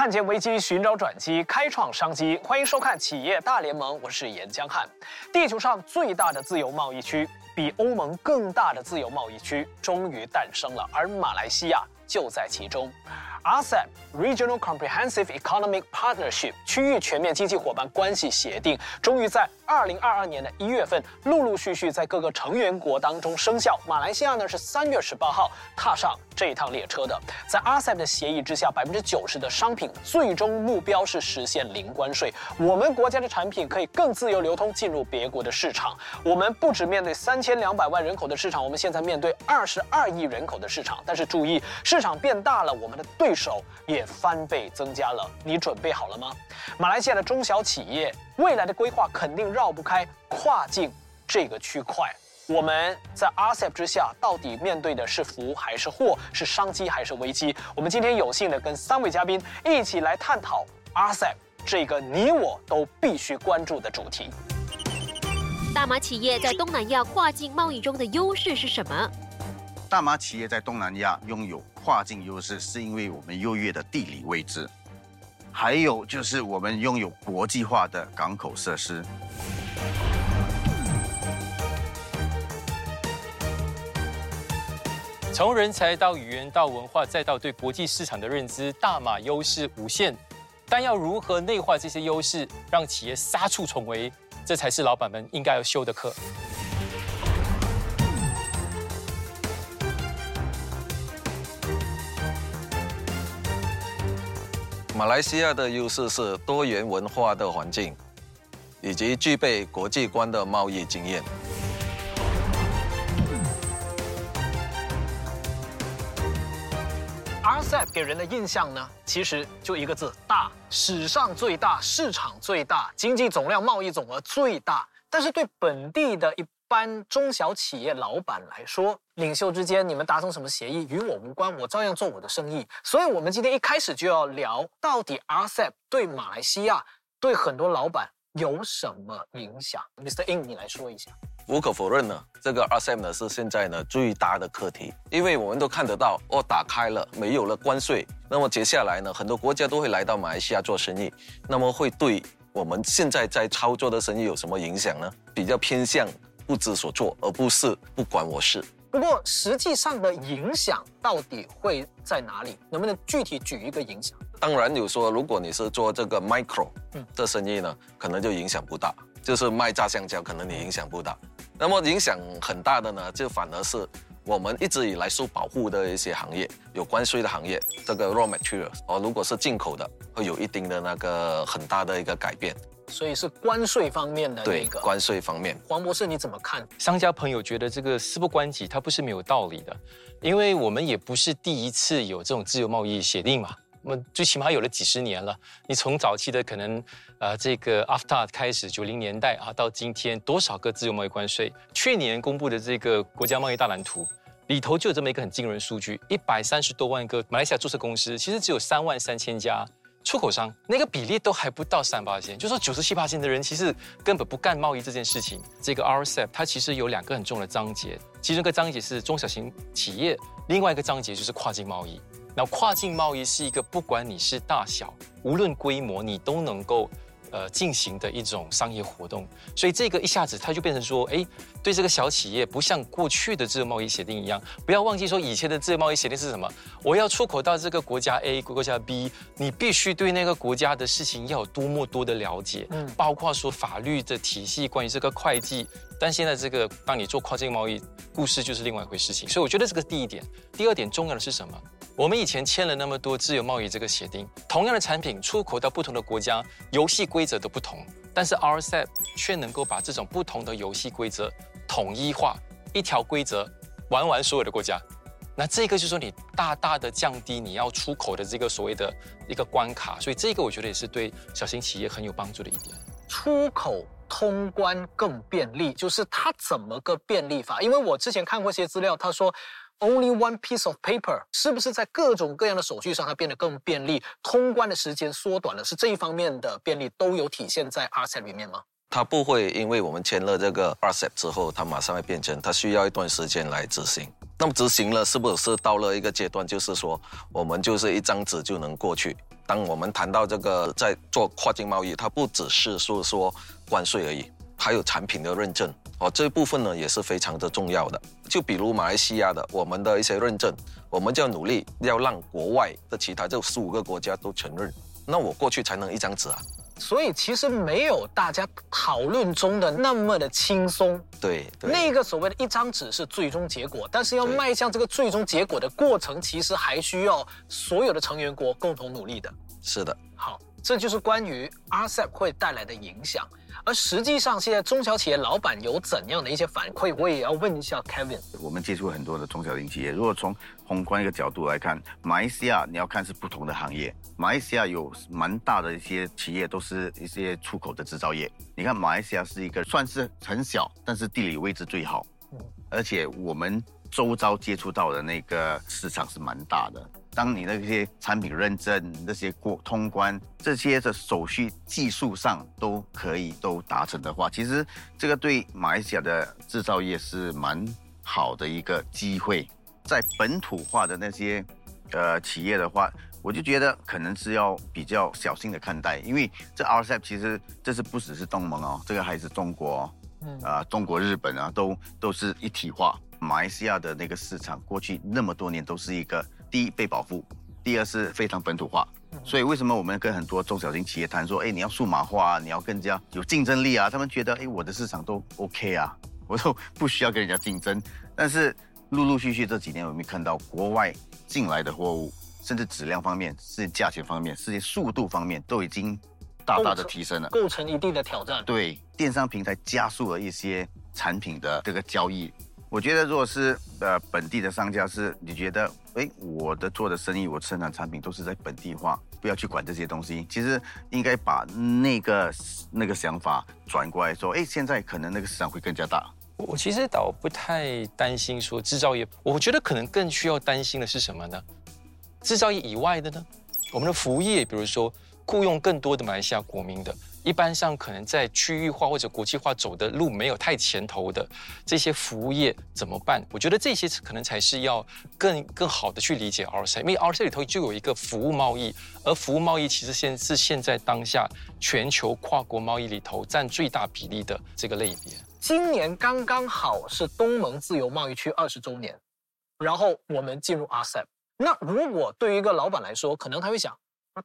看见危机，寻找转机，开创商机。欢迎收看《企业大联盟》，我是严江汉。地球上最大的自由贸易区，比欧盟更大的自由贸易区终于诞生了，而马来西亚就在其中。RCEP Regional Comprehensive Economic Partnership 区域全面经济伙伴关系协定，终于在二零二二年的一月份，陆陆续续在各个成员国当中生效。马来西亚呢是三月十八号踏上这一趟列车的。在 RCEP 的协议之下，百分之九十的商品最终目标是实现零关税。我们国家的产品可以更自由流通进入别国的市场。我们不只面对三千两百万人口的市场，我们现在面对二十二亿人口的市场。但是注意，市场变大了，我们的对对手也翻倍增加了。你准备好了吗？马来西亚的中小企业未来的规划肯定绕不开跨境这个区块。我们在 RCEP 之下，到底面对的是福还是祸，是商机还是危机？我们今天有幸的跟三位嘉宾一起来探讨 RCEP 这个你我都必须关注的主题。大马企业在东南亚跨境贸易中的优势是什么？大马企业在东南亚拥有跨境优势，是因为我们优越的地理位置，还有就是我们拥有国际化的港口设施。从人才到语言到文化，再到对国际市场的认知，大马优势无限。但要如何内化这些优势，让企业杀出重围，这才是老板们应该要修的课。马来西亚的优势是多元文化的环境，以及具备国际观的贸易经验。RCEP 给人的印象呢，其实就一个字：大。史上最大，市场最大，经济总量、贸易总额最大。但是对本地的一般中小企业老板来说，领袖之间你们达成什么协议与我无关，我照样做我的生意。所以，我们今天一开始就要聊，到底 RCEP 对马来西亚、对很多老板有什么影响？Mr. In，你来说一下。无可否认呢，这个 RCEP 呢是现在呢最大的课题，因为我们都看得到，哦，打开了，没有了关税，那么接下来呢，很多国家都会来到马来西亚做生意，那么会对我们现在在操作的生意有什么影响呢？比较偏向不知所措，而不是不管我事。不过，实际上的影响到底会在哪里？能不能具体举一个影响？当然有说，如果你是做这个 micro 嗯这生意呢，可能就影响不大，就是卖炸香蕉，可能你影响不大。那么影响很大的呢，就反而是我们一直以来受保护的一些行业，有关税的行业，这个 raw materials 哦，如果是进口的，会有一定的那个很大的一个改变。所以是关税方面的对那个。关税方面，黄博士你怎么看？商家朋友觉得这个事不关己，它不是没有道理的，因为我们也不是第一次有这种自由贸易协定嘛，我们最起码有了几十年了。你从早期的可能呃这个 AFTA 开始，九零年代啊，到今天多少个自由贸易关税？去年公布的这个国家贸易大蓝图里头就有这么一个很惊人数据：一百三十多万个马来西亚注册公司，其实只有三万三千家。出口商那个比例都还不到三八线，就说九十七八线的人其实根本不干贸易这件事情。这个 RCEP 它其实有两个很重要的章节，其中一个章节是中小型企业，另外一个章节就是跨境贸易。那跨境贸易是一个不管你是大小，无论规模，你都能够呃进行的一种商业活动。所以这个一下子它就变成说，哎，对这个小企业不像过去的自由贸易协定一样，不要忘记说以前的自由贸易协定是什么？我要出口到这个国家 A、国家 B，你必须对那个国家的事情要有多么多的了解，嗯，包括说法律的体系，关于这个会计。但现在这个，当你做跨境贸易，故事就是另外一回事情。所以我觉得这个第一点，第二点重要的是什么？我们以前签了那么多自由贸易这个协定，同样的产品出口到不同的国家，游戏规则都不同，但是 RCEP 却能够把这种不同的游戏规则统一化，一条规则玩完所有的国家。那这个就是说你大大的降低你要出口的这个所谓的一个关卡，所以这个我觉得也是对小型企业很有帮助的一点。出口通关更便利，就是它怎么个便利法？因为我之前看过些资料，他说 only one piece of paper 是不是在各种各样的手续上它变得更便利，通关的时间缩短了，是这一方面的便利都有体现在 RCEP 里面吗？它不会因为我们签了这个 RCEP 之后，它马上会变成，它需要一段时间来执行。那么执行了，是不是到了一个阶段，就是说我们就是一张纸就能过去？当我们谈到这个在做跨境贸易，它不只是说说关税而已，还有产品的认证哦，这一部分呢也是非常的重要的。就比如马来西亚的我们的一些认证，我们就要努力要让国外的其他这十五个国家都承认，那我过去才能一张纸啊。所以其实没有大家讨论中的那么的轻松。对，对那个所谓的一张纸是最终结果，但是要迈向这个最终结果的过程，其实还需要所有的成员国共同努力的。是的。好，这就是关于 RCEP 会带来的影响。而实际上，现在中小企业老板有怎样的一些反馈，我也要问一下 Kevin。我们接触很多的中小型企业，如果从宏观一个角度来看，马来西亚你要看是不同的行业。马来西亚有蛮大的一些企业，都是一些出口的制造业。你看，马来西亚是一个算是很小，但是地理位置最好，而且我们周遭接触到的那个市场是蛮大的。当你那些产品认证、那些过通关这些的手续技术上都可以都达成的话，其实这个对马来西亚的制造业是蛮好的一个机会。在本土化的那些呃企业的话，我就觉得可能是要比较小心的看待，因为这 RCEP 其实这是不只是东盟哦，这个还是中国、哦，嗯啊、中国、日本啊，都都是一体化。马来西亚的那个市场过去那么多年都是一个第一被保护，第二是非常本土化。所以为什么我们跟很多中小型企业谈说，哎，你要数码化啊，你要更加有竞争力啊？他们觉得，哎，我的市场都 OK 啊，我都不需要跟人家竞争。但是陆陆续续这几年，我们看到国外进来的货物，甚至质量方面、是价钱方面、甚至速度方面，都已经大大的提升了。构成一定的挑战。对电商平台加速了一些产品的这个交易。我觉得，如果是呃本地的商家是，你觉得，哎，我的做的生意，我生产产品都是在本地化，不要去管这些东西。其实应该把那个那个想法转过来说，哎，现在可能那个市场会更加大。我其实倒不太担心说制造业，我觉得可能更需要担心的是什么呢？制造业以外的呢，我们的服务业，比如说雇佣更多的马来西亚国民的，一般上可能在区域化或者国际化走的路没有太前头的这些服务业怎么办？我觉得这些可能才是要更更好的去理解 RCE，因为 RCE 里头就有一个服务贸易，而服务贸易其实现是现在当下全球跨国贸易里头占最大比例的这个类别。今年刚刚好是东盟自由贸易区二十周年，然后我们进入 RCEP。那如果对于一个老板来说，可能他会想，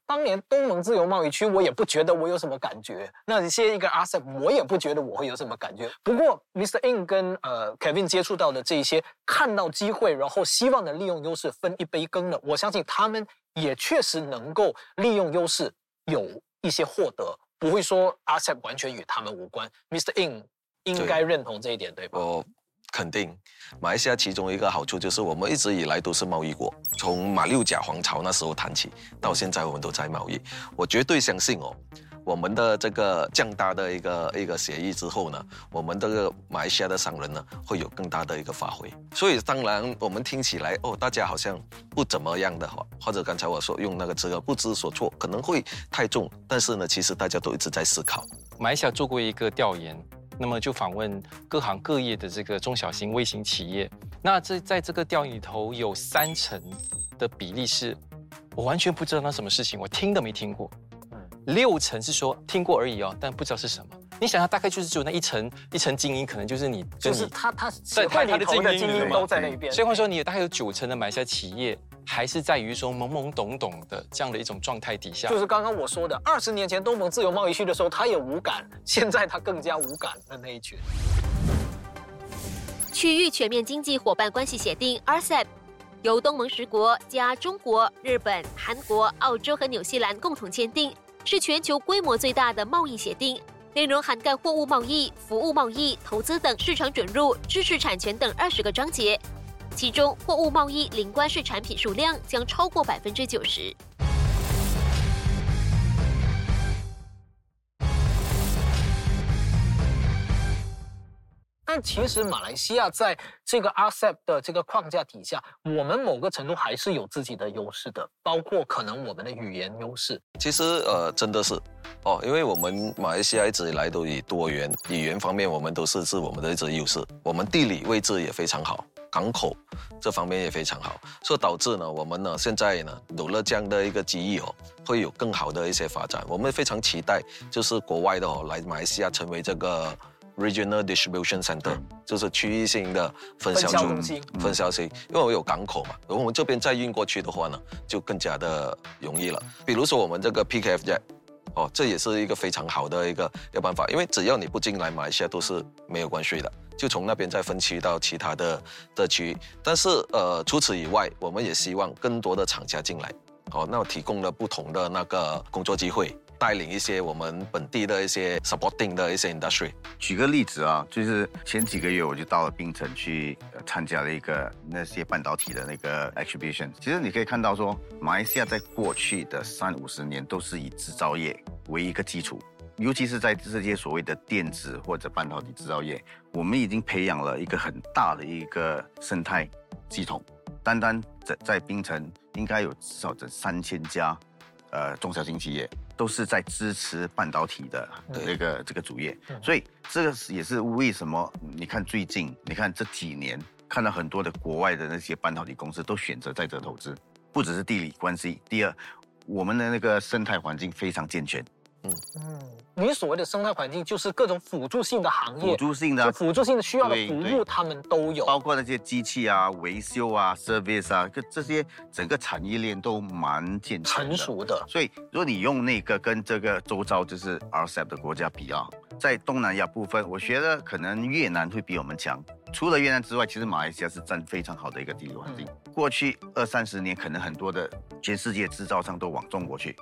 当年东盟自由贸易区我也不觉得我有什么感觉，那些一个 RCEP 我也不觉得我会有什么感觉。不过 Mr. In 跟呃 Kevin 接触到的这一些，看到机会，然后希望能利用优势分一杯羹的，我相信他们也确实能够利用优势有一些获得，不会说 RCEP 完全与他们无关。Mr. In 应该认同这一点，对吧？我肯定，马来西亚其中一个好处就是我们一直以来都是贸易国，从马六甲皇朝那时候谈起，到现在我们都在贸易。我绝对相信哦，我们的这个降大的一个一个协议之后呢，我们这个马来西亚的商人呢会有更大的一个发挥。所以当然我们听起来哦，大家好像不怎么样的话，或者刚才我说用那个词个不知所措，可能会太重，但是呢，其实大家都一直在思考。马来西亚做过一个调研，那么就访问各行各业的这个中小型微型企业。那这在这个调研里头，有三成的比例是我完全不知道那什么事情，我听都没听过。六成是说听过而已哦，但不知道是什么。你想想，大概就是只有那一层一层精英，可能就是你。就是他他在他的精英都在那边。所以话说，你大概有九成的马来西亚企业还是在于说懵懵懂懂的这样的一种状态底下。就是刚刚我说的，二十年前东盟自由贸易区的时候，他也无感，现在他更加无感的那一群。区域全面经济伙伴关系协定 RCEP 由东盟十国加中国、日本、韩国、澳洲和纽西兰共同签订，是全球规模最大的贸易协定。内容涵盖货物贸易、服务贸易、投资等市场准入、知识产权等二十个章节，其中货物贸易零关税产品数量将超过百分之九十。但其实马来西亚在这个 RCEP 的这个框架底下，我们某个程度还是有自己的优势的，包括可能我们的语言优势。其实呃，真的是哦，因为我们马来西亚一直以来都以多元语言方面，我们都是是我们的一直优势。我们地理位置也非常好，港口这方面也非常好，所以导致呢，我们呢现在呢有了这样的一个机遇哦，会有更好的一些发展。我们非常期待，就是国外的哦来马来西亚成为这个 regional distribution center，就是区域性的分销中分销中心分销性，因为我有港口嘛，如果我们这边再运过去的话呢，就更加的容易了。比如说我们这个 PKF jet。哦，这也是一个非常好的一个一个办法，因为只要你不进来马来西亚都是没有关税的，就从那边再分区到其他的的区域。但是呃，除此以外，我们也希望更多的厂家进来，哦，那我提供了不同的那个工作机会，带领一些我们本地的一些 supporting 的一些 industry。举个例子啊，就是前几个月我就到了槟城去呃参加了一个那些半导体的那个 exhibition。其实你可以看到说，马来西亚在过去的三五十年都是以制造业为一个基础，尤其是在这些所谓的电子或者半导体制造业，我们已经培养了一个很大的一个生态系统。单单在在槟城应该有至少这三千家，呃中小型企业都是在支持半导体的对。这个这个主业，所以这个是也是为什么？你看最近你看这几年看到很多的国外的那些半导体公司都选择在这投资，不只是地理关系，第二我们的那个生态环境非常健全，嗯，你所谓的生态环境就是各种辅助性的行业，辅助性的。辅助性的需要的服务，他们都有。包括那些机器啊、维修啊、service 啊，这这些整个产业链都蛮健全成熟的，所以，如果你用那个跟这个周遭就是 RCEP 的国家比啊，在东南亚部分，我觉得可能越南会比我们强。除了越南之外，其实马来西亚是占非常好的一个地理环境。过去二三十年，可能很多的全世界制造商都往中国去，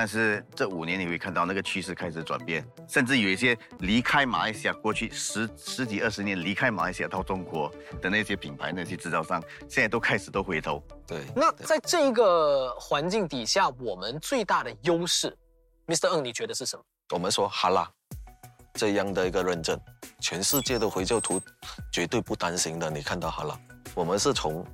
但是这五年你会看到那个趋势开始转变，甚至有一些离开马来西亚，过去十十几二十年离开马来西亚到中国的那些品牌、那些制造商，现在都开始都回头。对，那在这个环境底下，我们最大的优势，Mr. N，，你觉得是什么？我们说哈拉这样的一个认证，全世界的回教徒绝对不担心的。你看到哈拉，我们是从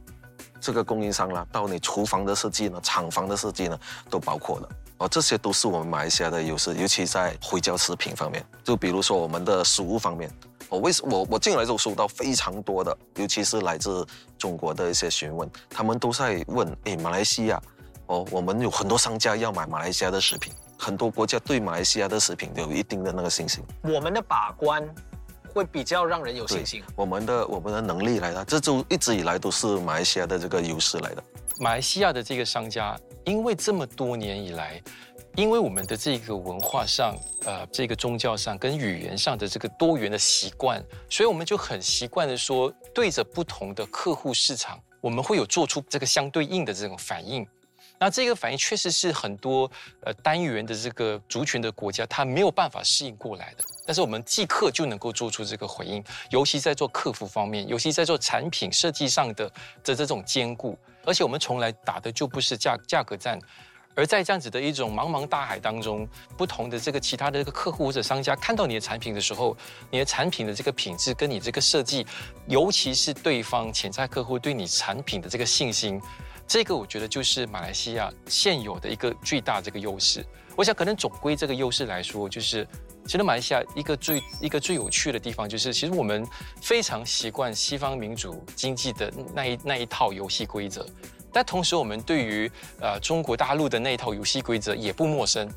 这个供应商啦，到你厨房的设计呢，厂房的设计呢，都包括了。哦，这些都是我们马来西亚的优势，尤其在回教食品方面。就比如说我们的食物方面，我为什我我进来就收到非常多的，尤其是来自中国的一些询问，他们都在问，诶，马来西亚，哦，我们有很多商家要买马来西亚的食品，很多国家对马来西亚的食品有一定的那个信心。我们的把关会比较让人有信心。我们的我们的能力来的，这就一直以来都是马来西亚的这个优势来的。马来西亚的这个商家，因为这么多年以来，因为我们的这个文化上、呃，这个宗教上跟语言上的这个多元的习惯，所以我们就很习惯的说，对着不同的客户市场，我们会有做出这个相对应的这种反应。那这个反应确实是很多呃单元的这个族群的国家，它没有办法适应过来的。但是我们即刻就能够做出这个回应，尤其在做客服方面，尤其在做产品设计上的的这种兼顾。而且我们从来打的就不是价价格战，而在这样子的一种茫茫大海当中，不同的这个其他的这个客户或者商家看到你的产品的时候，你的产品的这个品质跟你这个设计，尤其是对方潜在客户对你产品的这个信心，这个我觉得就是马来西亚现有的一个最大这个优势。我想可能总归这个优势来说，就是其实马来西亚一个最一个最有趣的地方，就是其实我们非常习惯西方民主经济的那一那一套游戏规则，但同时我们对于呃中国大陆的那一套游戏规则也不陌生。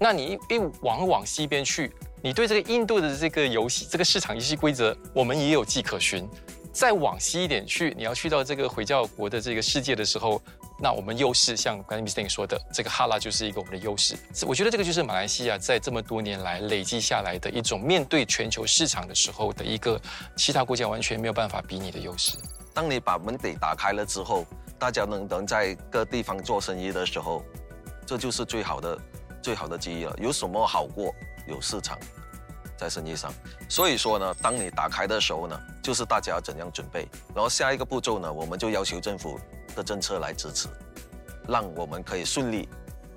那你一一往往西边去，你对这个印度的这个游戏这个市场游戏规则，我们也有迹可循。再往西一点去，你要去到这个回教国的这个世界的时候，那我们优势像刚才 Mr. 说的，这个哈拉就是一个我们的优势。我觉得这个就是马来西亚在这么多年来累积下来的一种面对全球市场的时候的一个其他国家完全没有办法比拟的优势。当你把门给打开了之后，大家能能在各地方做生意的时候，这就是最好的最好的机遇了。有什么好过有市场在生意上？所以说呢，当你打开的时候呢，就是大家要怎样准备。然后下一个步骤呢，我们就要求政府的政策来支持，让我们可以顺利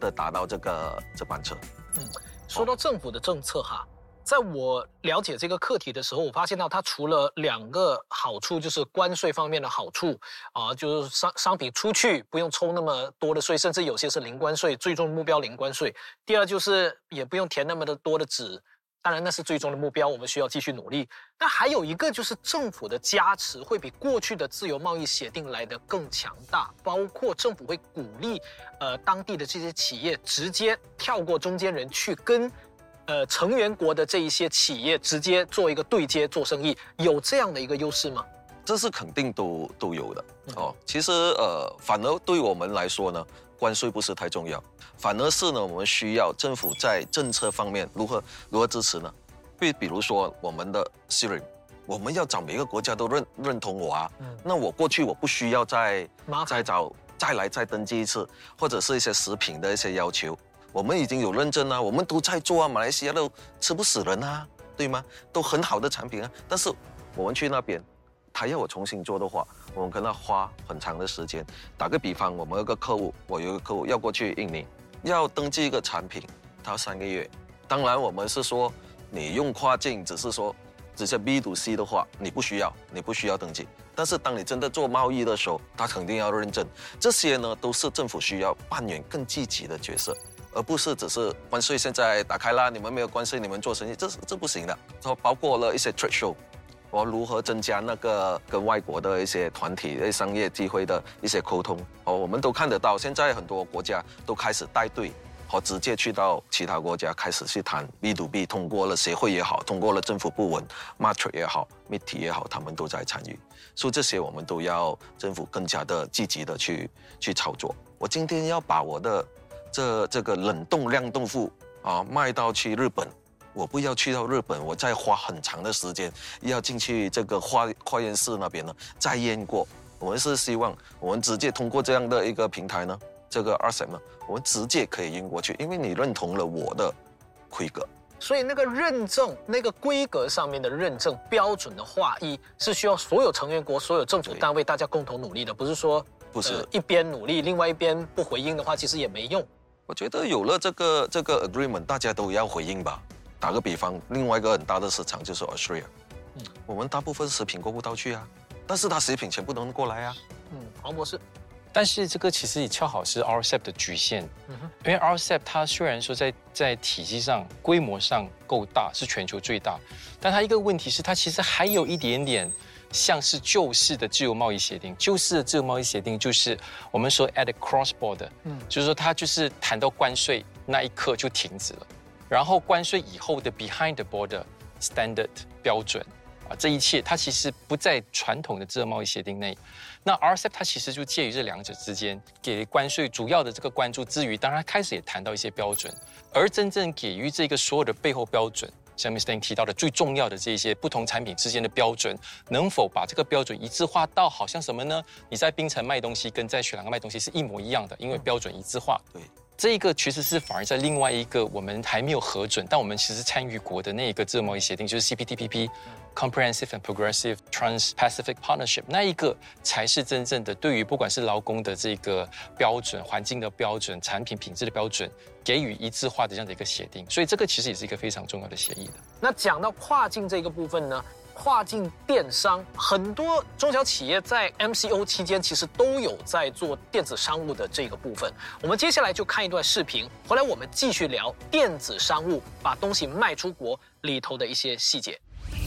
的达到这个这班车。嗯说到政府的政策哈，在我了解这个课题的时候，我发现到它除了两个好处，就是关税方面的好处啊，就是商商品出去不用抽那么多的税，甚至有些是零关税，最终目标零关税。第二就是也不用填那么的多的纸，当然那是最终的目标，我们需要继续努力。那还有一个就是政府的加持会比过去的自由贸易协定来得更强大，包括政府会鼓励呃当地的这些企业直接跳过中间人去跟。呃，成员国的这一些企业直接做一个对接做生意，有这样的一个优势吗？这是肯定都都有的哦。其实呃，反而对我们来说呢，关税不是太重要，反而是呢，我们需要政府在政策方面如何如何支持呢？比比如说我们的 Siri，我们要找每个国家都认认同我啊，那我过去我不需要再再找再来再登记一次，或者是一些食品的一些要求。我们已经有认证啊，我们都在做啊，马来西亚都吃不死人啊，对吗？都很好的产品啊。但是我们去那边，他要我重新做的话，我们可能花很长的时间。打个比方，我们有个客户，我有一个客户要过去印尼，要登记一个产品，他要三个月。当然，我们是说你用跨境，只是说只是 B to C 的话，你不需要，你不需要登记。但是当你真的做贸易的时候，他肯定要认证。这些呢，都是政府需要扮演更积极的角色。而不是只是关税现在打开了，你们没有关税，你们做生意，这是这不行的。说包括了一些 trade show，我如何增加那个跟外国的一些团体、一些商业机会的一些沟通，哦，我们都看得到。现在很多国家都开始带队，和直接去到其他国家开始去谈 B to B，通过了协会也好，通过了政府部门 m a t r i 也好 m i t 也好，他们都在参与。所以这些我们都要政府更加的积极的去去操作。我今天要把我的。这这个冷冻酿豆腐啊，卖到去日本，我不要去到日本，我再花很长的时间要进去这个化化验室那边呢，再验过。我们是希望我们直接通过这样的一个平台呢，这个 s m 呢，我们直接可以运过去，因为你认同了我的规格。所以那个认证那个规格上面的认证标准的划一，是需要所有成员国、所有政府单位大家共同努力的，不是说不是一边努力，另外一边不回应的话，其实也没用。我觉得有了这个这个 agreement，大家都要回应吧。打个比方，另外一个很大的市场就是 Australia，嗯，我们大部分食品过不到去啊，但是它食品全部都能过来啊。嗯，黄博士，但是这个其实也恰好是 RCEP 的局限，因为 RCEP 它虽然说在在体积上、规模上够大，是全球最大，但它一个问题是它其实还有一点点。像是旧式的自由贸易协定，旧式的自由贸易协定就是我们说 at cross border，嗯，就是说它就是谈到关税那一刻就停止了，然后关税以后的 behind the border standard 标准啊，这一切它其实不在传统的自由贸易协定内。那 RCEP 它其实就介于这两者之间，给关税主要的这个关注之余，当然开始也谈到一些标准，而真正给予这个所有的背后标准。像 Mr. 提到的最重要的这些不同产品之间的标准，能否把这个标准一致化到好像什么呢？你在冰城卖东西跟在雪兰卖东西是一模一样的，因为标准一致化。对，这一个其实是反而在另外一个我们还没有核准，但我们其实参与国的那一个自由贸易协定，就是 CPTPP。Comprehensive and Progressive Trans-Pacific Partnership，那一个才是真正的对于不管是劳工的这个标准、环境的标准、产品品质的标准，给予一致化的这样的一个协定。所以这个其实也是一个非常重要的协议的。那讲到跨境这个部分呢，跨境电商很多中小企业在 MCO 期间其实都有在做电子商务的这个部分。我们接下来就看一段视频，回来我们继续聊电子商务把东西卖出国里头的一些细节。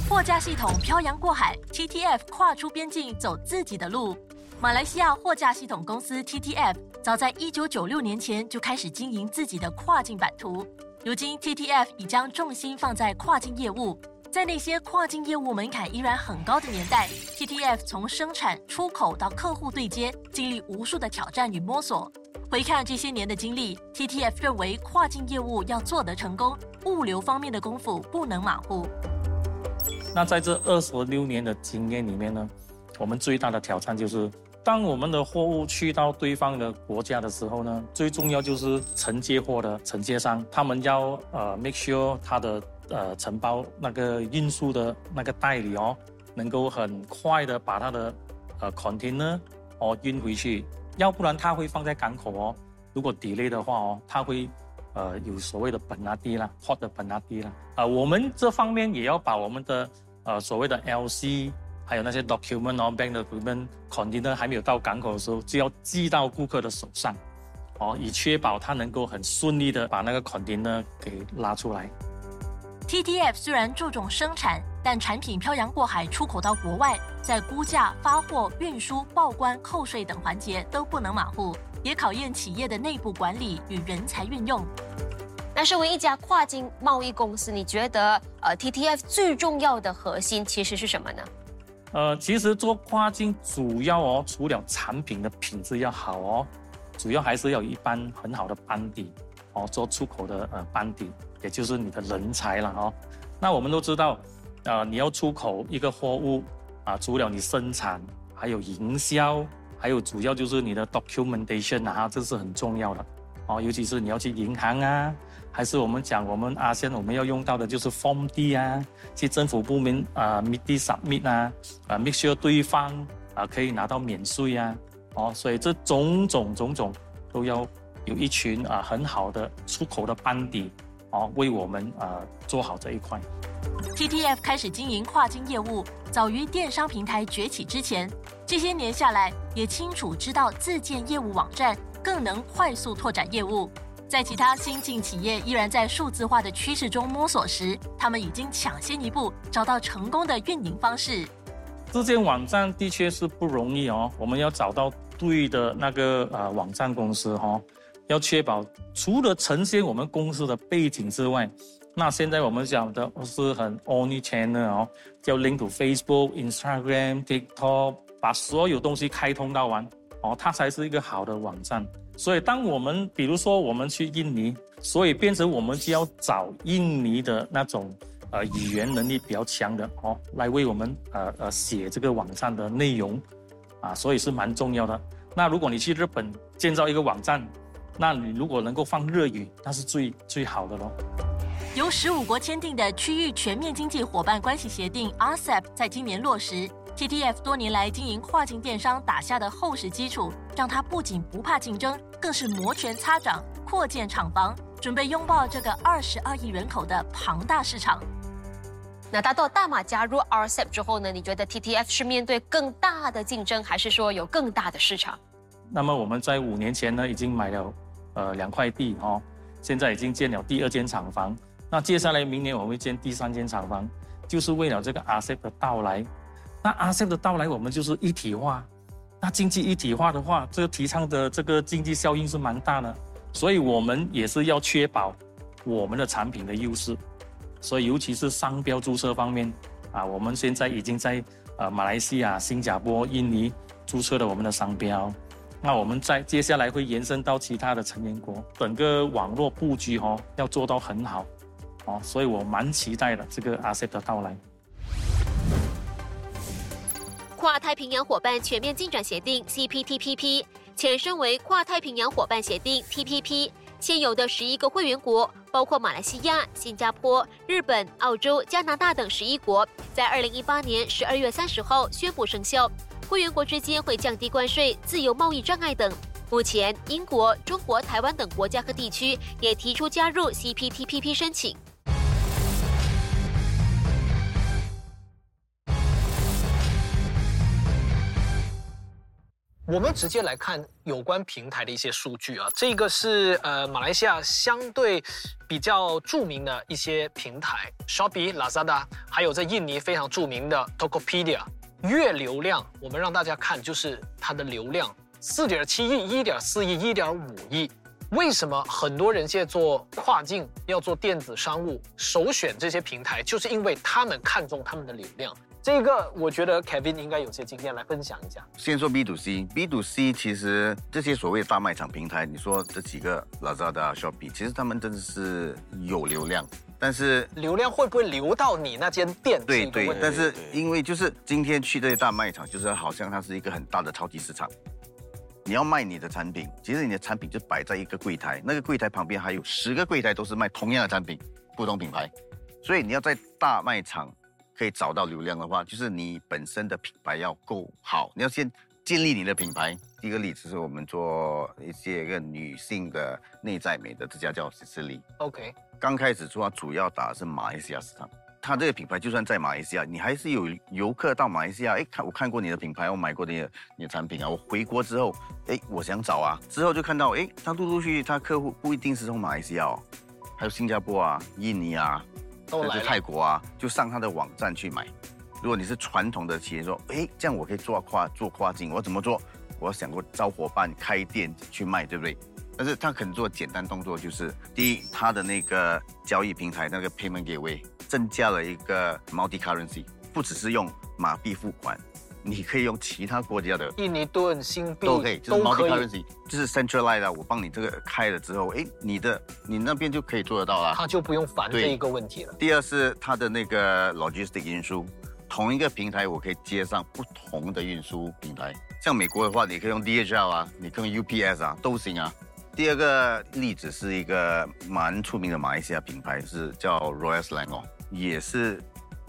货架系统漂洋过海，TTF 跨出边境走自己的路。马来西亚货架系统公司 TTF 早在一九九六年前就开始经营自己的跨境版图。如今 TTF 已将重心放在跨境业务，在那些跨境业务门槛依然很高的年代，TTF 从生产、出口到客户对接，经历无数的挑战与摸索。回看这些年的经历，TTF 认为跨境业务要做得成功，物流方面的功夫不能马虎。那在这二十六年的经验里面呢，我们最大的挑战就是，当我们的货物去到对方的国家的时候呢，最重要就是承接货的承接商，他们要呃 make sure 他的呃承包那个运输的那个代理哦，能够很快的把他的呃 container 哦运回去，要不然他会放在港口哦，如果 delay 的话哦，他会呃有所谓的本拉蒂啦，hot 的本拉蒂啦，啊，我们这方面也要把我们的呃所谓的 LC，还有那些 document 哦，bank document container 还没有到港口的时候，就要寄到顾客的手上，哦，以确保他能够很顺利的把那个 container 给拉出来。TTF 虽然注重生产，但产品漂洋过海出口到国外，在估价、发货、运输、报关、扣税等环节都不能马虎，也考验企业的内部管理与人才运用。那身为一家跨境贸易公司，你觉得呃 TTF 最重要的核心其实是什么呢？呃，其实做跨境主要哦，除了产品的品质要好哦，主要还是要有一般很好的班底哦，做出口的呃班底。也就是你的人才了哦。那我们都知道，呃，你要出口一个货物啊，除了你生产，还有营销，还有主要就是你的 documentation 啊，这是很重要的哦。尤其是你要去银行啊，还是我们讲我们阿仙我们要用到的就是 Form D 啊，去政府部门啊 meet submit 啊，啊 make sure 对方啊可以拿到免税啊，哦，所以这种种种种都要有一群啊很好的出口的班底。啊，为我们啊做好这一块。TTF 开始经营跨境业务，早于电商平台崛起之前。这些年下来，也清楚知道自建业务网站更能快速拓展业务。在其他新进企业依然在数字化的趋势中摸索时，他们已经抢先一步找到成功的运营方式。自建网站的确是不容易哦，我们要找到对的那个呃网站公司哈。要确保除了呈现我们公司的背景之外，那现在我们讲的是很 only channel 哦，叫 link to Facebook、Instagram、TikTok，把所有东西开通到完哦，它才是一个好的网站。所以，当我们比如说我们去印尼，所以变成我们就要找印尼的那种呃语言能力比较强的哦，来为我们呃呃写这个网站的内容啊，所以是蛮重要的。那如果你去日本建造一个网站，那你如果能够放日语，那是最最好的喽。由十五国签订的区域全面经济伙伴关系协定 （RCEP） 在今年落实，TTF 多年来经营跨境电商打下的厚实基础，让它不仅不怕竞争，更是摩拳擦掌，扩建厂房，准备拥抱这个二十二亿人口的庞大市场。那达到大马加入 RCEP 之后呢？你觉得 TTF 是面对更大的竞争，还是说有更大的市场？那么我们在五年前呢，已经买了呃两块地哦，现在已经建了第二间厂房。那接下来明年我会建第三间厂房，就是为了这个 RCEP 的到来。那 RCEP 的到来，我们就是一体化。那经济一体化的话，这个提倡的这个经济效应是蛮大的，所以我们也是要确保我们的产品的优势。所以尤其是商标注册方面啊，我们现在已经在呃马来西亚、新加坡、印尼注册了我们的商标。那我们在接下来会延伸到其他的成员国，整个网络布局哦要做到很好，哦，所以我蛮期待的这个 ASEP 的到来。跨太平洋伙伴全面进展协定 （CPTPP） 前身为跨太平洋伙伴协定 （TPP），现有的十一个会员国，包括马来西亚、新加坡、日本、澳洲、加拿大等十一国，在二零一八年十二月三十号宣布生效。会员国之间会降低关税、自由贸易障碍等。目前，英国、中国台湾等国家和地区也提出加入 CPTPP 申请。我们直接来看有关平台的一些数据啊，这个是呃马来西亚相对比较著名的一些平台，Shopee、Lazada，还有在印尼非常著名的 Tokopedia。月流量，我们让大家看，就是它的流量四点七亿、一点四亿、一点五亿。为什么很多人现在做跨境要做电子商务，首选这些平台，就是因为他们看中他们的流量。这个我觉得 Kevin 应该有些经验来分享一下。先说 B to C，B to C 其实这些所谓大卖场平台，你说这几个 Lazada、Shopee，其实他们真的是有流量。但是流量会不会流到你那间店？对对，但是因为就是今天去这些大卖场，就是好像它是一个很大的超级市场。你要卖你的产品，其实你的产品就摆在一个柜台，那个柜台旁边还有十个柜台都是卖同样的产品，不同品牌。所以你要在大卖场可以找到流量的话，就是你本身的品牌要够好，你要先建立你的品牌。第一个例子是我们做一些个女性的内在美的，这家叫 c i l y OK，刚开始做，主要打的是马来西亚市场。它这个品牌就算在马来西亚，你还是有游客到马来西亚，哎，看我看过你的品牌，我买过你的你的产品啊。我回国之后，哎，我想找啊，之后就看到，哎，他陆陆续续，他客户不一定是从马来西亚哦，还有新加坡啊、印尼啊，甚至泰国啊，就上他的网站去买。如果你是传统的企业，说，哎，这样我可以做跨做跨境，我怎么做？我想过招伙伴开店去卖，对不对？但是他可能做简单动作，就是第一，他的那个交易平台那个 payment gateway。增加了一个 multi currency，不只是用马币付款，你可以用其他国家的印尼盾、新币都可以，就是 multi currency，就是 centralized。我帮你这个开了之后，哎，你的你那边就可以做得到了，他就不用烦这一个问题了。第二是他的那个 logistic 运输，同一个平台我可以接上不同的运输平台。像美国的话，你可以用 DHL 啊，你可以用 UPS 啊，都行啊。第二个例子是一个蛮出名的马来西亚品牌，是叫 Royal Selangor。也是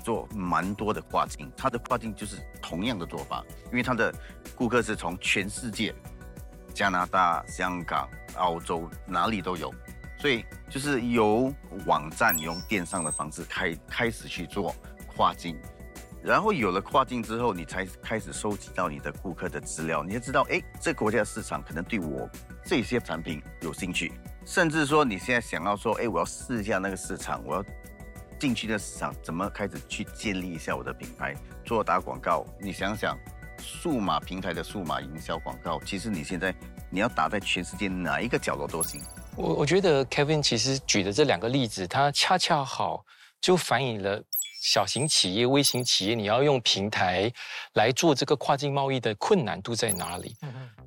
做蛮多的跨境，它的跨境就是同样的做法，因为它的顾客是从全世界，加拿大、香港、澳洲哪里都有，所以就是由网站用电商的方式开开始去做跨境，然后有了跨境之后，你才开始收集到你的顾客的资料，你就知道，哎，这国家市场可能对我这些产品有兴趣，甚至说你现在想要说，哎，我要试一下那个市场，我要。进去的市场怎么开始去建立一下我的品牌，做打广告？你想想，数码平台的数码营销广告，其实你现在你要打在全世界哪一个角落都行。我我觉得 Kevin 其实举的这两个例子，它恰恰好就反映了。小型企业、微型企业，你要用平台来做这个跨境贸易的困难度在哪里？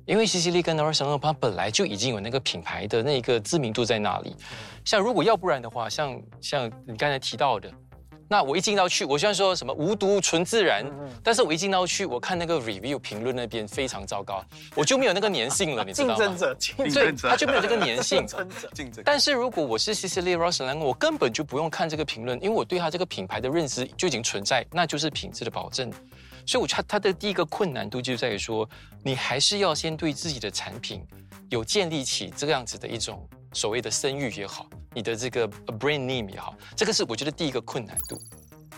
因为西西里跟 n o r t h 它本来就已经有那个品牌的那个知名度在那里。像如果要不然的话，像像你刚才提到的。那我一进到去，我虽然说什么无毒纯自然，但是我一进到去，我看那个 review 评论那边非常糟糕，我就没有那个粘性了，你知道吗？竞争者，竞争者，他就没有这个粘性。竞争者，竞争。但是如果我是 Cecilia Roslan，我根本就不用看这个评论，因为我对他这个品牌的认知就已经存在，那就是品质的保证。所以，我他他的第一个困难度就在于说，你还是要先对自己的产品有建立起这个样子的一种所谓的生育也好，你的这个 brain name 也好，这个是我觉得第一个困难度。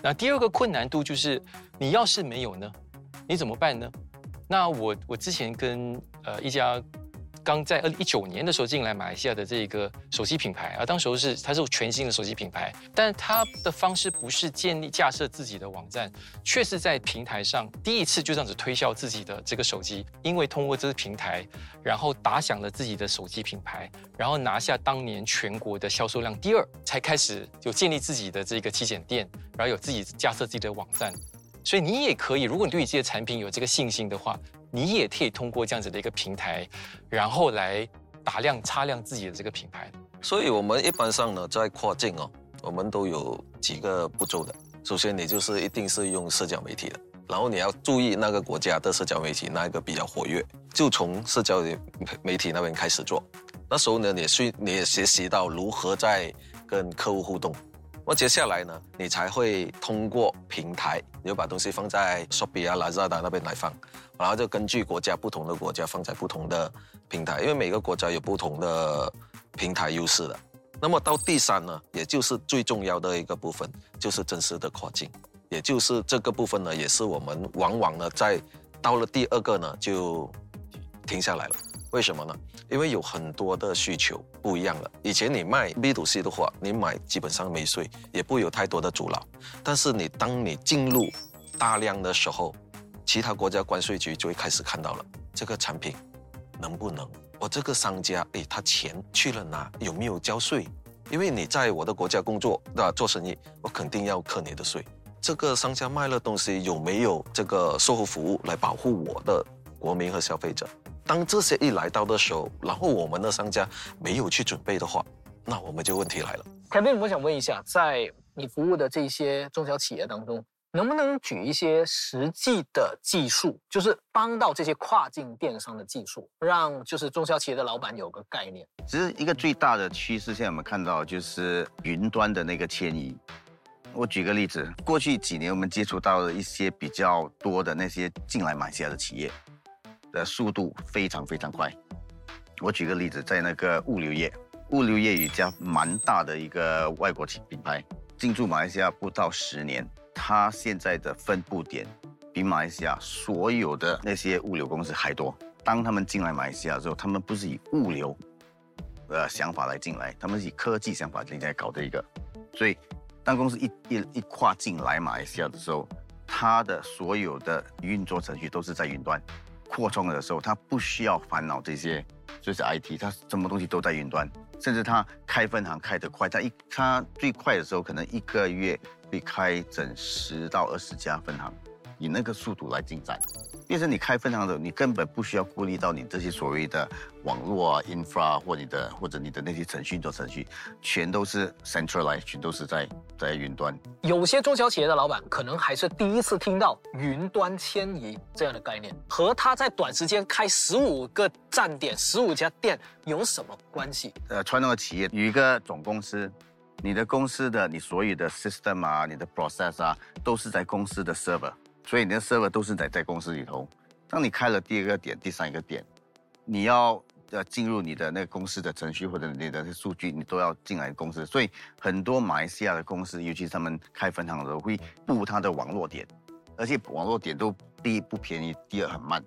那第二个困难度就是，你要是没有呢，你怎么办呢？那我我之前跟呃一家。刚在二零一九年的时候进来马来西亚的这个手机品牌啊，当时是它是全新的手机品牌，但它的方式不是建立架设自己的网站，却是在平台上第一次就这样子推销自己的这个手机，因为通过这个平台，然后打响了自己的手机品牌，然后拿下当年全国的销售量第二，才开始有建立自己的这个旗舰店，然后有自己架设自己的网站，所以你也可以，如果你对你自己的产品有这个信心的话。你也可以通过这样子的一个平台，然后来打亮、擦亮自己的这个品牌。所以，我们一般上呢，在跨境哦，我们都有几个步骤的。首先，你就是一定是用社交媒体的，然后你要注意那个国家的社交媒体哪一个比较活跃，就从社交媒体那边开始做。那时候呢，你学你也学习到如何在跟客户互动。那接下来呢，你才会通过平台，你就把东西放在 Shopee 啊、Lazada 那边来放，然后就根据国家不同的国家放在不同的平台，因为每个国家有不同的平台优势的。那么到第三呢，也就是最重要的一个部分，就是真实的跨境，也就是这个部分呢，也是我们往往呢在到了第二个呢就停下来了。为什么呢？因为有很多的需求不一样了。以前你卖 B to C 的话，你买基本上没税，也不有太多的阻挠。但是你当你进入大量的时候，其他国家关税局就会开始看到了这个产品能不能，我这个商家，诶，他钱去了哪？有没有交税？因为你在我的国家工作，那做生意，我肯定要扣你的税。这个商家卖了东西有没有这个售后服务来保护我的国民和消费者？当这些一来到的时候，然后我们的商家没有去准备的话，那我们就问题来了。凯宾，我想问一下，在你服务的这些中小企业当中，能不能举一些实际的技术，就是帮到这些跨境电商的技术，让就是中小企业的老板有个概念？其实一个最大的趋势，现在我们看到就是云端的那个迁移。我举个例子，过去几年我们接触到的一些比较多的那些进来马来西亚的企业。的速度非常非常快。我举个例子，在那个物流业，物流业有一家蛮大的一个外国品品牌进驻马来西亚不到十年，它现在的分布点比马来西亚所有的那些物流公司还多。当他们进来马来西亚之后，他们不是以物流呃想法来进来，他们是以科技想法进来搞这一个。所以，当公司一一一跨进来马来西亚的时候，它的所有的运作程序都是在云端。扩充的时候，他不需要烦恼这些，就是 IT，他什么东西都在云端。甚至他开分行开得快，他一他最快的时候，可能一个月会开整十到二十家分行。以那个速度来进展，变成你开分行的，你根本不需要顾虑到你这些所谓的网络啊、infra 或你的或者你的那些程序做程序，全都是 centralized，全都是在在云端。有些中小企业的老板可能还是第一次听到云端迁移这样的概念，和他在短时间开十五个站点、十五家店有什么关系？呃，传统的企业有一个总公司，你的公司的你所有的 system 啊、你的 process 啊，都是在公司的 server。所以你的 server 都是在在公司里头。当你开了第二个点、第三个点，你要呃进入你的那个公司的程序或者你的数据，你都要进来公司。所以很多马来西亚的公司，尤其是他们开分行的时候，会布它的网络点，而且网络点都第一不便宜，第二很慢。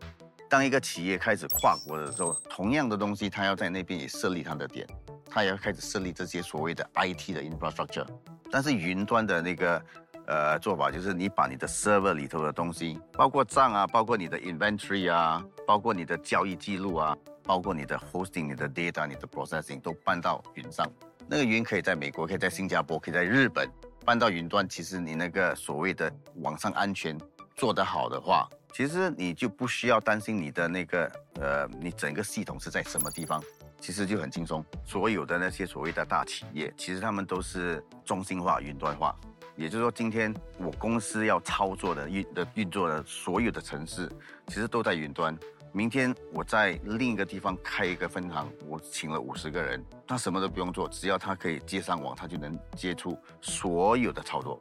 当一个企业开始跨国的时候，同样的东西，它要在那边也设立它的点，它也要开始设立这些所谓的 IT 的 infrastructure。但是云端的那个。呃，做法就是你把你的 server 里头的东西，包括账啊，包括你的 inventory 啊，包括你的交易记录啊，包括你的 hosting、你的 data、你的 processing 都搬到云上。那个云可以在美国，可以在新加坡，可以在日本搬到云端。其实你那个所谓的网上安全做得好的话，其实你就不需要担心你的那个呃，你整个系统是在什么地方，其实就很轻松。所有的那些所谓的大企业，其实他们都是中心化、云端化。也就是说，今天我公司要操作的运的运作的所有的城市，其实都在云端。明天我在另一个地方开一个分行，我请了五十个人，他什么都不用做，只要他可以接上网，他就能接触所有的操作。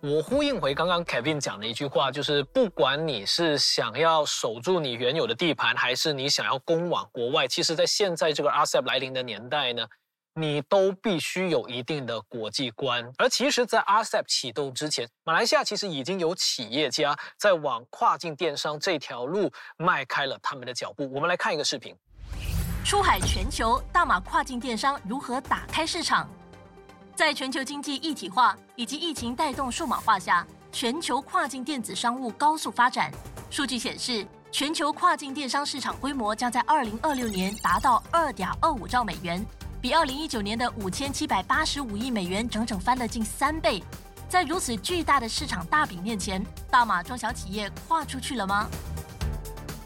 我呼应回刚刚 Kevin 讲的一句话，就是不管你是想要守住你原有的地盘，还是你想要攻往国外，其实在现在这个 RCEP 来临的年代呢。你都必须有一定的国际观，而其实，在 RCEP 启动之前，马来西亚其实已经有企业家在往跨境电商这条路迈开了他们的脚步。我们来看一个视频：出海全球，大马跨境电商如何打开市场？在全球经济一体化以及疫情带动数码化下，全球跨境电子商务高速发展。数据显示，全球跨境电商市场规模将在二零二六年达到二点二五兆美元。比二零一九年的五千七百八十五亿美元整整翻了近三倍，在如此巨大的市场大饼面前，大马中小企业跨出去了吗？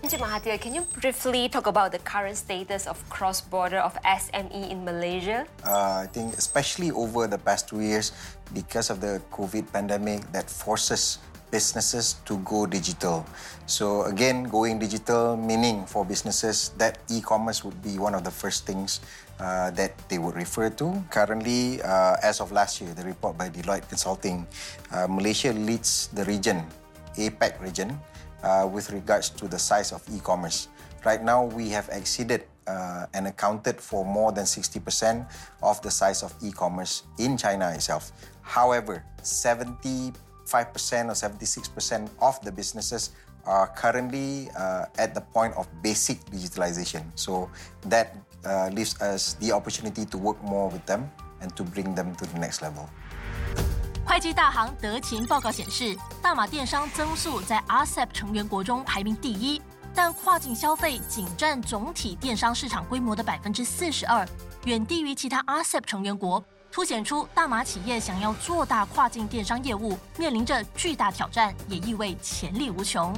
Mr. Mahathir, can you briefly talk about the current status of cross-border of SME in Malaysia? Uh, I think especially over the past two years, because of the COVID pandemic, that forces businesses to go digital. So again, going digital meaning for businesses that e-commerce would be one of the first things uh, that they would refer to. Currently, uh, as of last year, the report by Deloitte Consulting, uh, Malaysia leads the region, APEC region, uh, with regards to the size of e-commerce. Right now, we have exceeded uh, and accounted for more than 60% of the size of e-commerce in China itself. However, 70 5% or 76% of the businesses are currently uh, at the point of basic digitalization. So that uh, leaves us the opportunity to work more with them and to bring them to the next level. 会计大行德勤报告显示，大马电商增速在 RCEP 成员国中排名第一，但跨境消费仅占总体电商市场规模的百分之四十二，远低于其他 RCEP 成员国。凸显出大马企业想要做大跨境电商业务，面临着巨大挑战，也意味潜力无穷。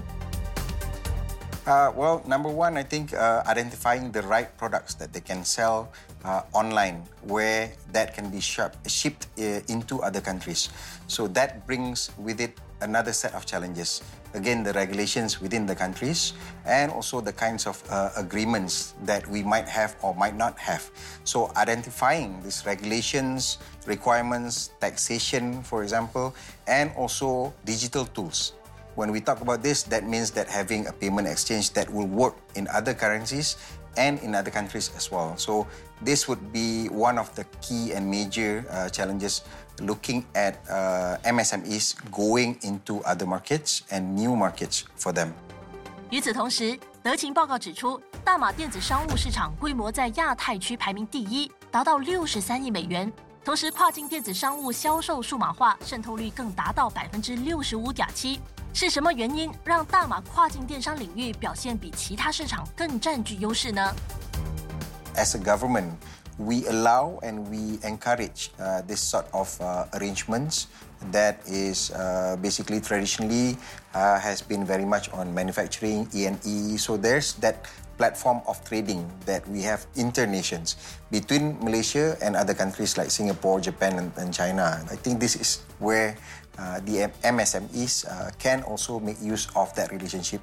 Uh, well, number one, I think uh, identifying the right products that they can sell uh, online, where that can be shipped uh, into other countries. So that brings with it another set of challenges. Again, the regulations within the countries and also the kinds of uh, agreements that we might have or might not have. So, identifying these regulations, requirements, taxation, for example, and also digital tools When we talk about this, that means that having a payment exchange that will work in other currencies and in other countries as well. So this would be one of the key and major uh, challenges looking at uh, MSMEs going into other markets and new markets for them. 与此同时，德勤报告指出，大马电子商务市场规模在亚太区排名第一，达到六十三亿美元。同时，跨境电子商务销售数码化渗透率更达到百分之六十五点七。 是什么原因让大马跨境电商领域表现比其他市场更占据优势呢？As a government, we allow and we encourage uh, this sort of uh, arrangements that is uh, basically traditionally uh, has been very much on manufacturing, E&E. So there's that platform of trading that we have internations between Malaysia and other countries like Singapore, Japan, and, and China. I think this is where uh, the MSMEs uh, can also make use of that relationship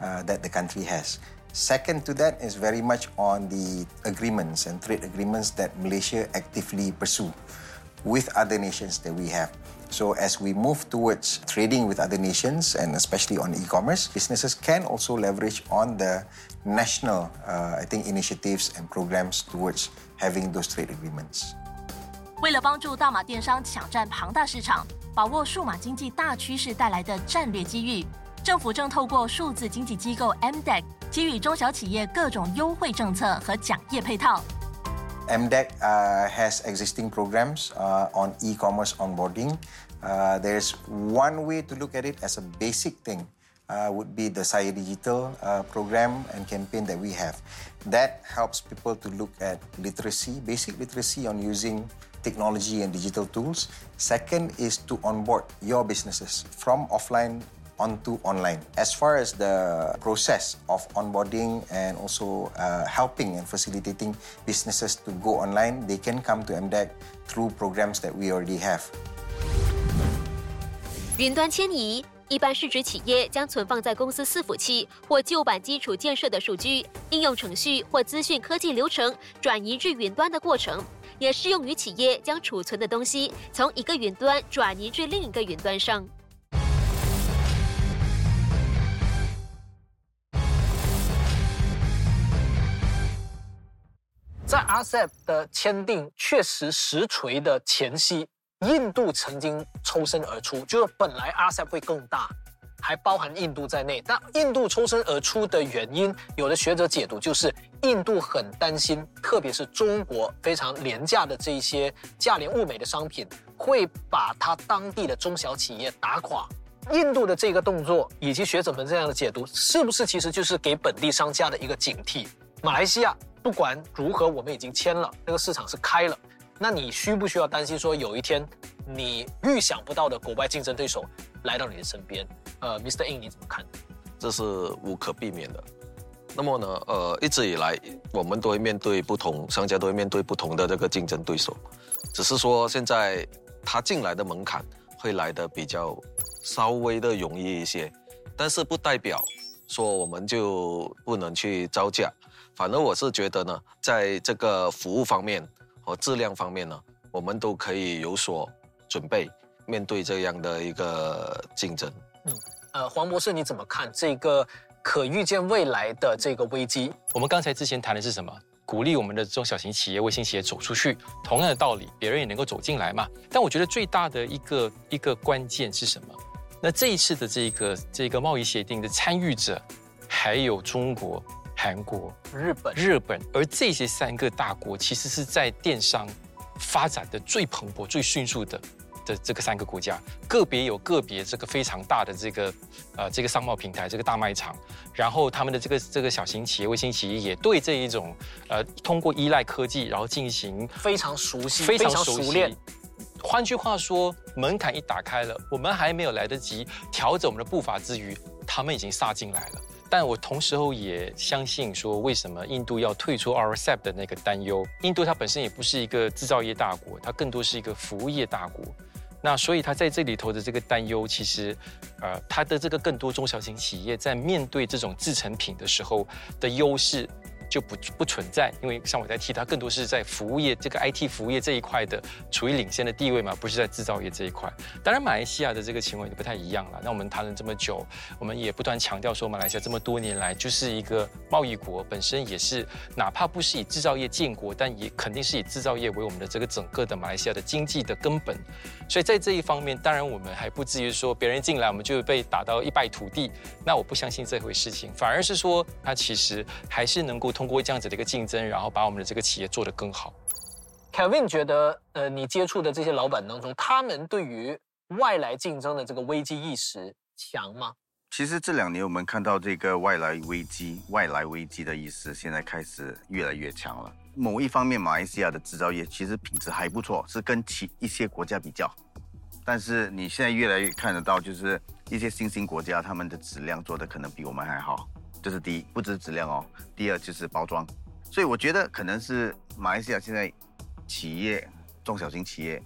uh, that the country has. Second to that is very much on the agreements and trade agreements that Malaysia actively pursue with other nations that we have. So as we move towards trading with other nations and especially on e-commerce, businesses can also leverage on the national, uh, I think, initiatives and programs towards having those trade agreements. 为了帮助大马电商抢占庞大市场，把握数码经济大趋势带来的战略机遇，政府正透过数字经济机构 MDEC 给予中小企业各种优惠政策和奖业配套。MDEC uh, has existing programs uh, on e-commerce onboarding. Uh, there's one way to look at it as a basic thing. Uh, would be the Saya Digital uh, program and campaign that we have. That helps people to look at literacy, basic literacy on using technology and digital tools. Second is to onboard your businesses from offline onto online. As far as the process of onboarding and also uh, helping and facilitating businesses to go online, they can come to MDEC through programs that we already have. 云端迁移一般是指企业将存放在公司伺服器或旧版基础建设的数据、应用程序或资讯科技流程转移至云端的过程， 也适用于企业将储存的东西从一个云端转移至另一个云端上。在 RCEP 的签订确实实锤的前夕。印度曾经抽身而出，就是本来 RCEP 会更大，还包含印度在内。但印度抽身而出的原因，有的学者解读就是印度很担心，特别是中国非常廉价的这一些价廉物美的商品，会把它当地的中小企业打垮。印度的这个动作，以及学者们这样的解读，是不是其实就是给本地商家的一个警惕？马来西亚不管如何，我们已经签了，那个市场是开了。那你需不需要担心说有一天你预想不到的国外竞争对手来到你的身边？呃，Mr. In 你怎么看？这是无可避免的。那么呢，呃，一直以来我们都会面对不同商家都会面对不同的这个竞争对手，只是说现在他进来的门槛会来的比较稍微的容易一些，但是不代表说我们就不能去招架。反而我是觉得呢，在这个服务方面。和质量方面呢，我们都可以有所准备，面对这样的一个竞争。嗯，呃，黄博士你怎么看这个可预见未来的这个危机？我们刚才之前谈的是什么？鼓励我们的中小型企业、微型企业走出去。同样的道理，别人也能够走进来嘛。但我觉得最大的一个一个关键是什么？那这一次的这个这个贸易协定的参与者，还有中国。韩国、日本、日本，而这些三个大国其实是在电商发展的最蓬勃、最迅速的的这个三个国家，个别有个别这个非常大的这个呃这个商贸平台、这个大卖场，然后他们的这个这个小型企业、微型企业也对这一种呃通过依赖科技，然后进行非常熟悉、非常熟练。换句话说，门槛一打开了，我们还没有来得及调整我们的步伐之余，他们已经杀进来了。但我同时候也相信说，为什么印度要退出 RCEP 的那个担忧？印度它本身也不是一个制造业大国，它更多是一个服务业大国。那所以他在这里头的这个担忧，其实，呃，他的这个更多中小型企业在面对这种制成品的时候的优势，就不不存在，因为像我在提，它更多是在服务业这个 IT 服务业这一块的处于领先的地位嘛，不是在制造业这一块。当然，马来西亚的这个情况也不太一样了。那我们谈了这么久，我们也不断强调说，马来西亚这么多年来就是一个贸易国，本身也是哪怕不是以制造业建国，但也肯定是以制造业为我们的这个整个的马来西亚的经济的根本。所以在这一方面，当然我们还不至于说别人进来我们就被打到一败涂地。那我不相信这回事情，反而是说它其实还是能够通过这样子的一个竞争，然后把我们的这个企业做得更好。Kevin 觉得，呃，你接触的这些老板当中，他们对于外来竞争的这个危机意识强吗？其实这两年我们看到这个外来危机、外来危机的意识，现在开始越来越强了。某一方面，马来西亚的制造业其实品质还不错，是跟其一些国家比较。但是你现在越来越看得到，就是一些新兴国家，他们的质量做的可能比我们还好。这是第一，不只是质量哦。第二就是包装。所以我觉得可能是马来西亚现在企业、中小型企业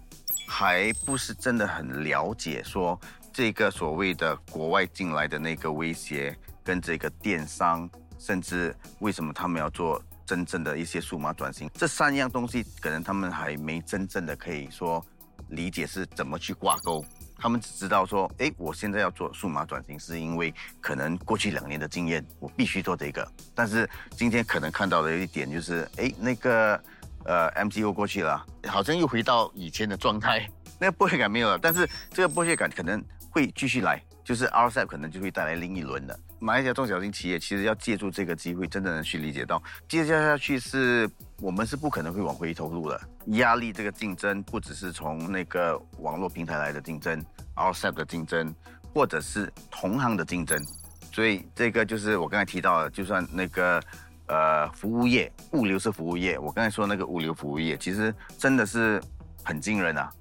还不是真的很了解说这个所谓的国外进来的那个威胁，跟这个电商，甚至为什么他们要做真正的一些数码转型，这三样东西可能他们还没真正的可以说理解是怎么去挂钩。他们只知道说，哎，我现在要做数码转型，是因为可能过去两年的经验，我必须做这个。但是今天可能看到的一点就是，哎，那个呃 MCO 过去了，好像又回到以前的状态，那个剥削感没有了。但是这个剥削感可能会继续来，就是 RCEP 可能就会带来另一轮的。马来西亚中小型企业其实要借助这个机会，真正的去理解到，接下下去是我们是不可能会往回头路的。压力这个竞争，不只是从那个网络平台来的竞争，outside 的竞争，或者是同行的竞争。所以这个就是我刚才提到的，就算那个呃服务业，物流是服务业，我刚才说那个物流服务业，其实真的是很惊人啊，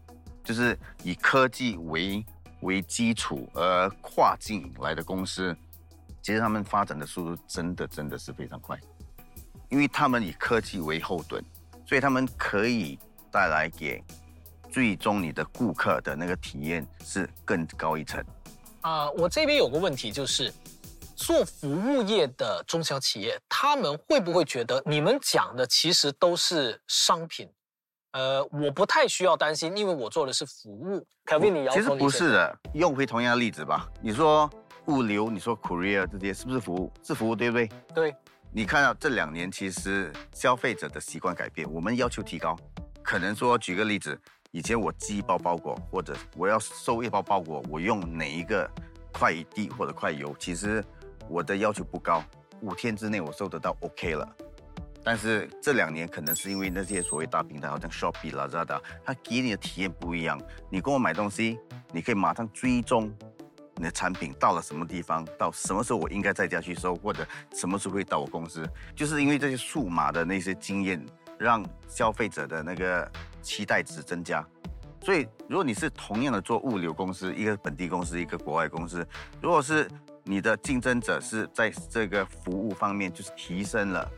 就是以科技为为基础而跨境来的公司。其实他们发展的速度真的真的是非常快，因为他们以科技为后盾，所以他们可以带来给最终你的顾客的那个体验是更高一层。啊、我这边有个问题就是，做服务业的中小企业，他们会不会觉得你们讲的其实都是商品？呃，我不太需要担心，因为我做的是服务。凯文，你摇头其实不是的，用回同样的例子吧。你说物流，你说 courier 这些是不是服务？是服务，对不对？对。你看到这两年，其实消费者的习惯改变，我们要求提高。可能说，举个例子，以前我寄一包包裹，或者我要收一包包裹，我用哪一个快递或者快邮，其实我的要求不高，五天之内我收得到 OK 了。但是这两年可能是因为那些所谓大平台，好像 Shopee、Lazada，它给你的体验不一样。你跟我买东西，你可以马上追踪你的产品到了什么地方，到什么时候我应该在家去收，或者什么时候会到我公司。就是因为这些数码的那些经验，让消费者的那个期待值增加。所以，如果你是同样的做物流公司，一个本地公司，一个国外公司，如果是你的竞争者是在这个服务方面就是提升了，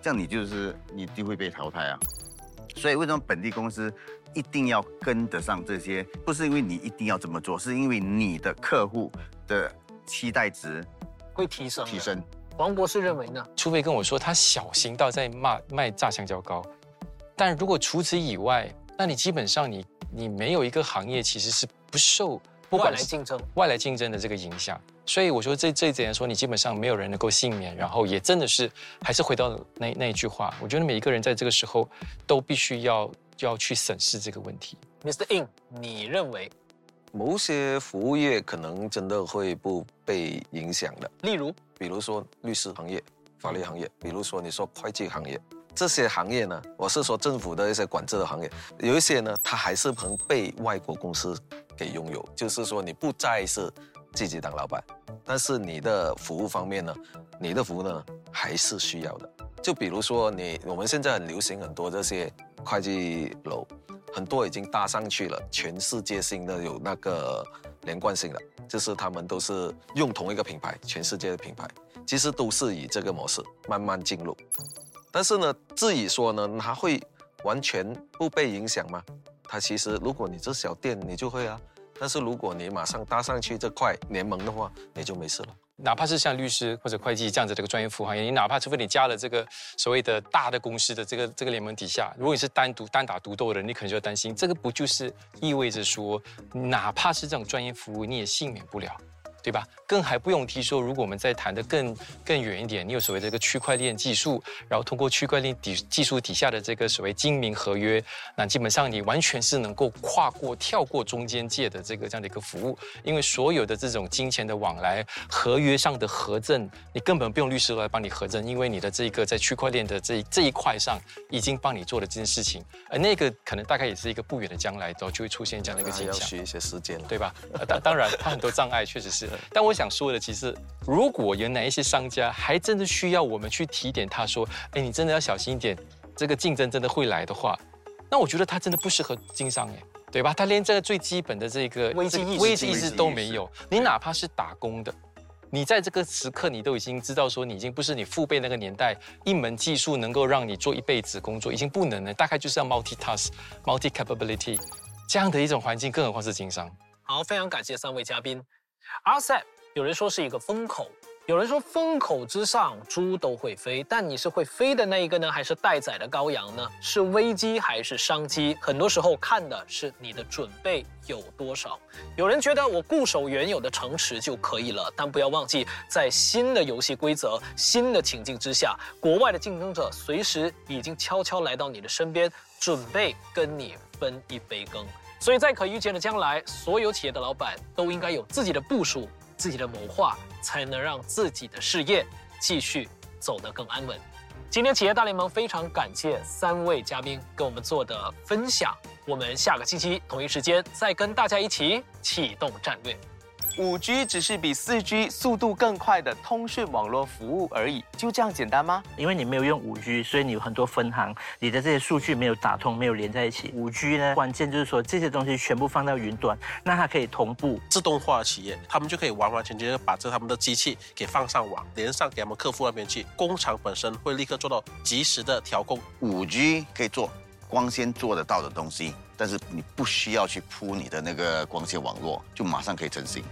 这样你就是你就会被淘汰啊。所以为什么本地公司一定要跟得上这些？不是因为你一定要这么做，是因为你的客户的期待值会提升。提。升。王博士认为呢？除非跟我说他小型到在卖卖炸香蕉糕，但如果除此以外，那你基本上你你没有一个行业其实是不受不外管是来竞争，外来竞争的这个影响。所以我说这这一点来说，你基本上没有人能够幸免，然后也真的是还是回到那那一句话，我觉得每一个人在这个时候都必须要要去审视这个问题。Mr. In，你认为？某些服务业可能真的会不被影响的，例如，比如说律师行业、法律行业，比如说你说会计行业，这些行业呢，我是说政府的一些管制的行业，有一些呢，它还是能被外国公司给拥有，就是说你不再是自己当老板，但是你的服务方面呢，你的服务呢还是需要的。就比如说你，我们现在很流行很多这些会计楼，很多已经搭上去了，全世界性的有那个连贯性的，就是他们都是用同一个品牌，全世界的品牌，其实都是以这个模式慢慢进入。但是呢，至于说呢，它会完全不被影响吗？它其实如果你是小店，你就会啊。但是如果你马上搭上去这块联盟的话，你就没事了。哪怕是像律师或者会计这样子的一个专业服务行业，你哪怕除非你加了这个所谓的大的公司的这个这个联盟底下，如果你是单独单打独斗的，你可能就要担心，这个不就是意味着说，哪怕是这种专业服务，你也幸免不了。对吧？更还不用提说，如果我们再谈的更更远一点，你有所谓的这个区块链技术，然后通过区块链底技术底下的这个所谓精明合约，那基本上你完全是能够跨过、跳过中间界的这个这样的一个服务，因为所有的这种金钱的往来、合约上的核证，你根本不用律师来帮你核证，因为你的这个在区块链的这这一块上已经帮你做了这件事情，而那个可能大概也是一个不远的将来，都就会出现这样的一个现象，要需一些时间，对吧？当当然，它很多障碍确实是。但我想说的，其实如果有哪一些商家还真的需要我们去提点他说，哎，你真的要小心一点，这个竞争真的会来的话，那我觉得他真的不适合经商，哎，对吧？他连这个最基本的这个危机意识危机意识都没有。你哪怕是打工的，你在这个时刻，你都已经知道说，你已经不是你父辈那个年代一门技术能够让你做一辈子工作，已经不能了。大概就是要 multi task、multi capability 这样的一种环境，更何况是经商。好，非常感谢三位嘉宾。RCEP 有人说是一个风口，有人说风口之上猪都会飞，但你是会飞的那一个呢，还是待宰的羔羊呢？是危机还是商机？很多时候看的是你的准备有多少。有人觉得我固守原有的城池就可以了，但不要忘记，在新的游戏规则、新的情境之下，国外的竞争者随时已经悄悄来到你的身边，准备跟你分一杯羹。所以在可预见的将来，所有企业的老板都应该有自己的部署。自己的谋划，才能让自己的事业继续走得更安稳。今天企业大联盟非常感谢三位嘉宾给我们做的分享。我们下个星期同一时间再跟大家一起启动战略。五 G 只是比四 G 速度更快的通讯网络服务而已，就这样简单吗？因为你没有用五 G，所以你有很多分行，你的这些数据没有打通，没有连在一起。五 G 呢，关键就是说这些东西全部放到云端，那它可以同步。自动化的企业，他们就可以完完全全的把这他们的机器给放上网，连上给他们客户那边去，工厂本身会立刻做到及时的调控。五 G 可以做光纤做得到的东西，但是你不需要去铺你的那个光纤网络，就马上可以成型。